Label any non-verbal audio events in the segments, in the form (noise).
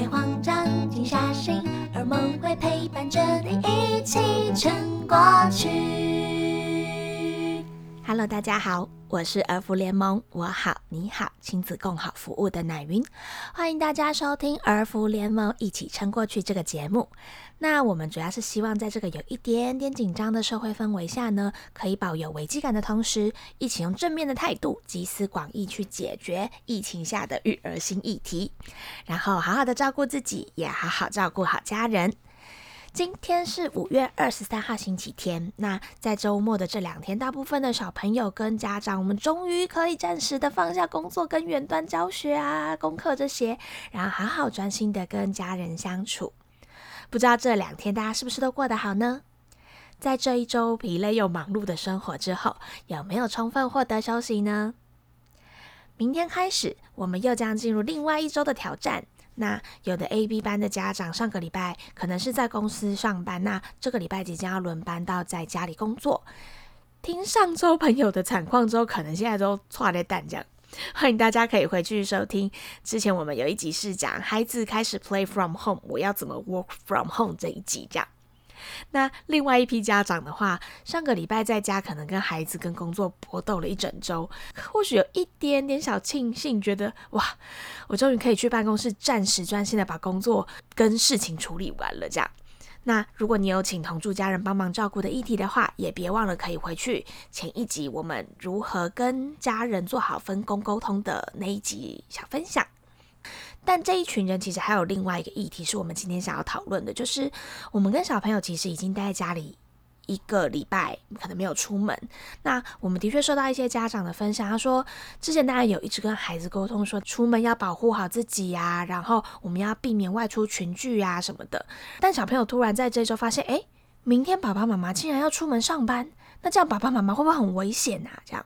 别慌张，静下心，而梦会陪伴着你一起撑过去。Hello，大家好，我是儿福联盟，我好你好亲子共好服务的奶云，欢迎大家收听儿福联盟一起撑过去这个节目。那我们主要是希望在这个有一点点紧张的社会氛围下呢，可以保有危机感的同时，一起用正面的态度，集思广益去解决疫情下的育儿新议题，然后好好的照顾自己，也好好照顾好家人。今天是五月二十三号星期天，那在周末的这两天，大部分的小朋友跟家长，我们终于可以暂时的放下工作跟远端教学啊、功课这些，然后好好专心的跟家人相处。不知道这两天大家是不是都过得好呢？在这一周疲累又忙碌的生活之后，有没有充分获得休息呢？明天开始，我们又将进入另外一周的挑战。那有的 A、B 班的家长，上个礼拜可能是在公司上班，那这个礼拜即将要轮班到在家里工作。听上周朋友的惨况之后，可能现在都错在蛋这样。欢迎大家可以回去收听之前我们有一集是讲孩子开始 play from home，我要怎么 work from home 这一集这样。那另外一批家长的话，上个礼拜在家可能跟孩子跟工作搏斗了一整周，或许有一点点小庆幸，觉得哇，我终于可以去办公室暂时专心的把工作跟事情处理完了这样。那如果你有请同住家人帮忙照顾的议题的话，也别忘了可以回去前一集我们如何跟家人做好分工沟通的那一集小分享。但这一群人其实还有另外一个议题是我们今天想要讨论的，就是我们跟小朋友其实已经待在家里。一个礼拜可能没有出门，那我们的确收到一些家长的分享，他说之前大家有一直跟孩子沟通说出门要保护好自己呀，然后我们要避免外出群聚啊什么的，但小朋友突然在这周发现，哎，明天爸爸妈妈竟然要出门上班，那这样爸爸妈妈会不会很危险啊？这样。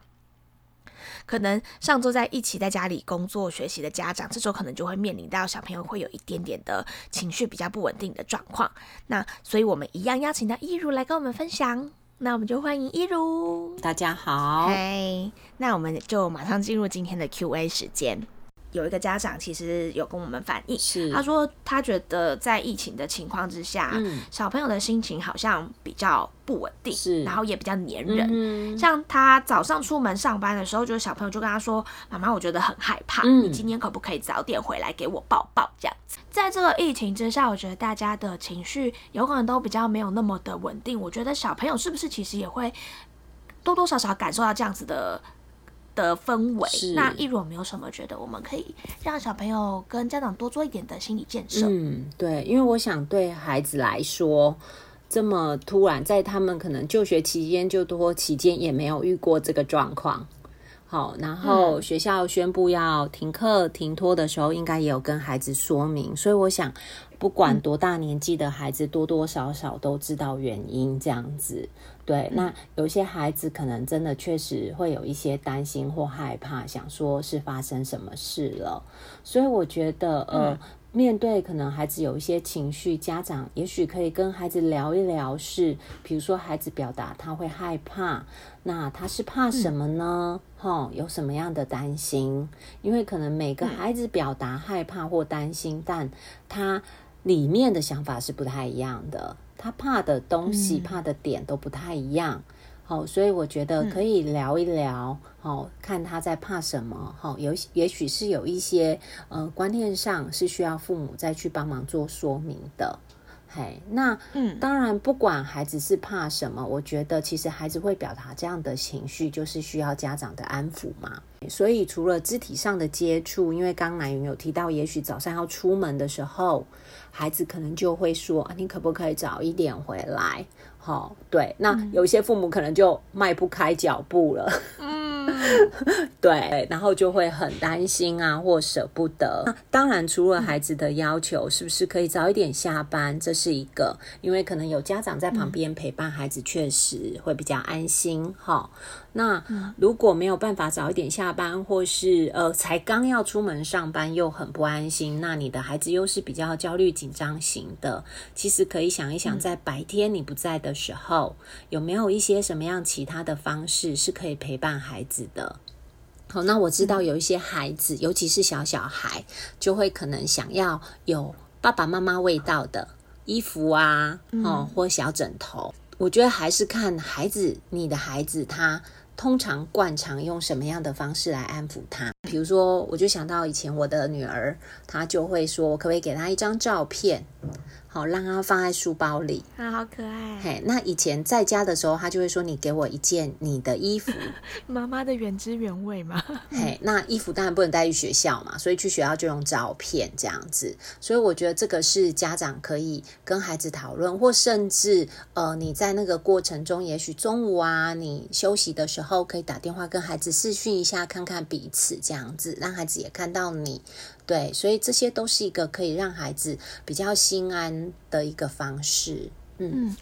可能上周在一起在家里工作学习的家长，这周可能就会面临到小朋友会有一点点的情绪比较不稳定的状况。那所以我们一样邀请到一如来跟我们分享。那我们就欢迎一如，大家好。嗨，那我们就马上进入今天的 Q&A 时间。有一个家长其实有跟我们反映，他说他觉得在疫情的情况之下，嗯，小朋友的心情好像比较不稳定，然后也比较黏人。像他早上出门上班的时候，就是小朋友就跟他说：“妈妈，我觉得很害怕，你今天可不可以早点回来给我抱抱？”这样子，在这个疫情之下，我觉得大家的情绪有可能都比较没有那么的稳定。我觉得小朋友是不是其实也会多多少少感受到这样子的？的氛围，那一如有没有什么觉得我们可以让小朋友跟家长多做一点的心理建设？嗯，对，因为我想对孩子来说，这么突然，在他们可能就学期间就多期间也没有遇过这个状况。好，然后学校宣布要停课停托的时候，应该也有跟孩子说明，所以我想。不管多大年纪的孩子，多多少少都知道原因。这样子，对。那有些孩子可能真的确实会有一些担心或害怕，想说是发生什么事了。所以我觉得，呃。面对可能孩子有一些情绪，家长也许可以跟孩子聊一聊，是比如说孩子表达他会害怕，那他是怕什么呢？哈，有什么样的担心？因为可能每个孩子表达害怕或担心，但他里面的想法是不太一样的，他怕的东西、怕的点都不太一样。好，所以我觉得可以聊一聊，好，看他在怕什么，好，有也许是有一些呃观念上是需要父母再去帮忙做说明的，嘿，那嗯，当然不管孩子是怕什么，我觉得其实孩子会表达这样的情绪，就是需要家长的安抚嘛。所以除了肢体上的接触，因为刚南云有提到，也许早上要出门的时候，孩子可能就会说，你可不可以早一点回来？好，对，那有些父母可能就迈不开脚步了，(laughs) 嗯，(laughs) 对，然后就会很担心啊，或舍不得。那当然，除了孩子的要求，是不是可以早一点下班？这是一个，因为可能有家长在旁边陪伴孩子，确实会比较安心。哈，那如果没有办法早一点下班，或是呃才刚要出门上班又很不安心，那你的孩子又是比较焦虑紧张型的，其实可以想一想，在白天你不在的。时候有没有一些什么样其他的方式是可以陪伴孩子的？好，那我知道有一些孩子，尤其是小小孩，就会可能想要有爸爸妈妈味道的衣服啊，哦，或小枕头。我觉得还是看孩子，你的孩子他通常惯常用什么样的方式来安抚他。比如说，我就想到以前我的女儿，她就会说，我可不可以给她一张照片？好，让他放在书包里啊，好可爱。嘿，那以前在家的时候，他就会说：“你给我一件你的衣服。(laughs) ”妈妈的原汁原味嘛。(laughs) 嘿，那衣服当然不能带去学校嘛，所以去学校就用照片这样子。所以我觉得这个是家长可以跟孩子讨论，或甚至呃，你在那个过程中，也许中午啊，你休息的时候可以打电话跟孩子视讯一下，看看彼此这样子，让孩子也看到你。对，所以这些都是一个可以让孩子比较心安的一个方式。嗯，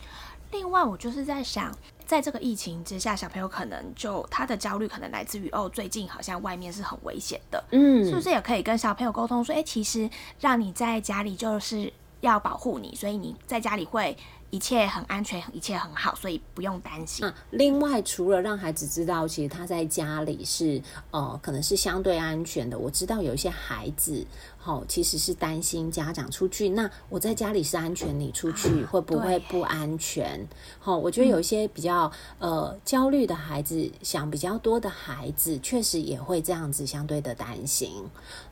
另外我就是在想，在这个疫情之下，小朋友可能就他的焦虑可能来自于哦，最近好像外面是很危险的。嗯，是不是也可以跟小朋友沟通说，哎，其实让你在家里就是要保护你，所以你在家里会。一切很安全，一切很好，所以不用担心。嗯，另外除了让孩子知道，其实他在家里是呃，可能是相对安全的。我知道有一些孩子，好，其实是担心家长出去，那我在家里是安全，你出去会不会不安全？好，我觉得有一些比较呃焦虑的孩子，想比较多的孩子，确实也会这样子相对的担心。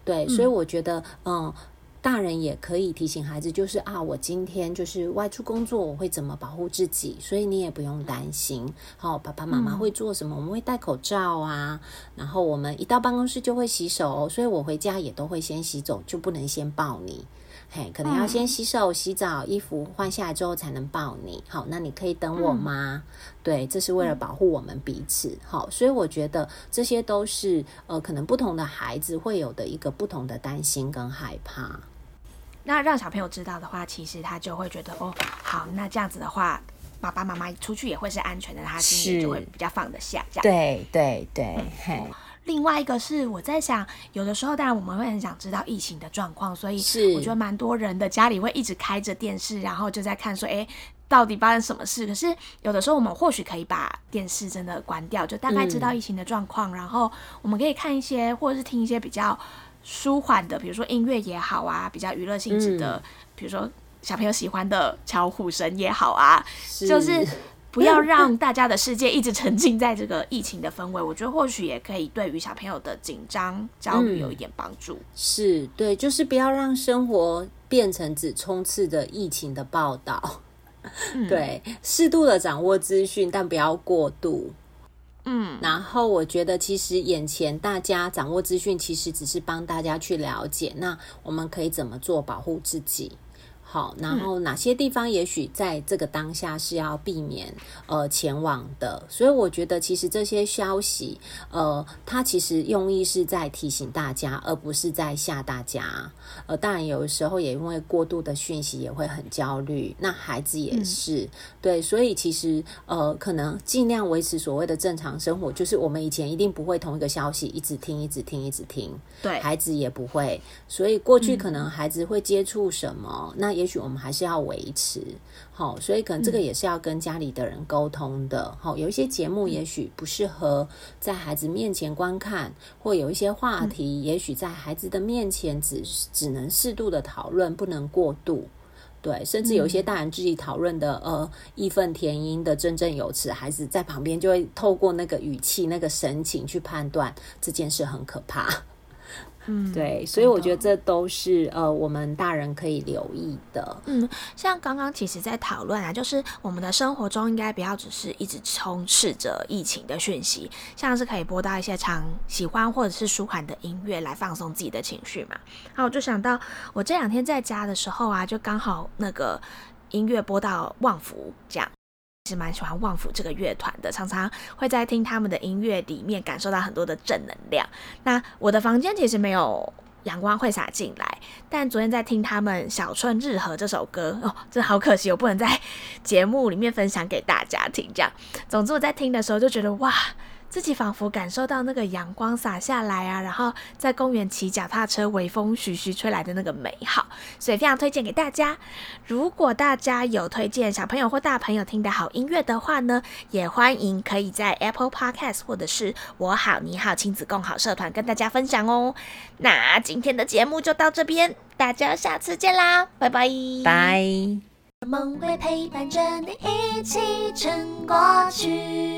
对，所以我觉得嗯。大人也可以提醒孩子，就是啊，我今天就是外出工作，我会怎么保护自己，所以你也不用担心。好，爸爸妈妈会做什么？我们会戴口罩啊，然后我们一到办公室就会洗手，所以我回家也都会先洗手，就不能先抱你。嘿，可能要先洗手、洗澡，衣服换下来之后才能抱你。好，那你可以等我吗？对，这是为了保护我们彼此。好，所以我觉得这些都是呃，可能不同的孩子会有的一个不同的担心跟害怕。那让小朋友知道的话，其实他就会觉得哦，好，那这样子的话，爸爸妈妈出去也会是安全的，他心里就会比较放得下。这样对对对，嘿。另外一个是我在想，有的时候当然我们会很想知道疫情的状况，所以是我觉得蛮多人的家里会一直开着电视，然后就在看说，哎，到底发生什么事？可是有的时候我们或许可以把电视真的关掉，就大概知道疫情的状况，然后我们可以看一些或者是听一些比较舒缓的，比如说音乐也好啊，比较娱乐性质的，比如说小朋友喜欢的巧虎神也好啊，就是。不要让 (laughs) 大家的世界一直沉浸在这个疫情的氛围，我觉得或许也可以对于小朋友的紧张焦虑有一点帮助。是对，就是不要让生活变成只充斥着疫情的报道。对，适度的掌握资讯，但不要过度。嗯，然后我觉得其实眼前大家掌握资讯，其实只是帮大家去了解，那我们可以怎么做保护自己？好，然后哪些地方也许在这个当下是要避免呃前往的，所以我觉得其实这些消息呃，它其实用意是在提醒大家，而不是在吓大家。呃，当然有的时候也因为过度的讯息也会很焦虑，那孩子也是。对，所以其实呃，可能尽量维持所谓的正常生活，就是我们以前一定不会同一个消息一直听、一直听、一直听，对，孩子也不会，所以过去可能孩子会接触什么，那。也许我们还是要维持好，所以可能这个也是要跟家里的人沟通的。好，有一些节目也许不适合在孩子面前观看，或有一些话题，也许在孩子的面前只只能适度的讨论，不能过度。对，甚至有一些大人自己讨论的，呃，义愤填膺的振振有词，孩子在旁边就会透过那个语气、那个神情去判断这件事很可怕。嗯，对，所以我觉得这都是呃，我们大人可以留意的。嗯，像刚刚其实，在讨论啊，就是我们的生活中应该不要只是一直充斥着疫情的讯息，像是可以播到一些常喜欢或者是舒缓的音乐来放松自己的情绪嘛。然后我就想到，我这两天在家的时候啊，就刚好那个音乐播到旺福这样。是蛮喜欢旺福这个乐团的，常常会在听他们的音乐里面感受到很多的正能量。那我的房间其实没有阳光会洒进来，但昨天在听他们《小春日和》这首歌哦，真的好可惜，我不能在 (laughs) 节目里面分享给大家听。这样，总之我在听的时候就觉得哇，自己仿佛感受到那个阳光洒下来啊，然后在公园骑脚踏车，微风徐徐吹来的那个美好，所以非常推荐给大家。如果大家有推荐小朋友或大朋友听的好音乐的话呢，也欢迎可以在 Apple Podcast 或者是我好你好亲子共好社团跟大家分享哦。那今天的节目就到这边，大家下次见啦，拜拜拜。梦会陪伴着你一起撑过去。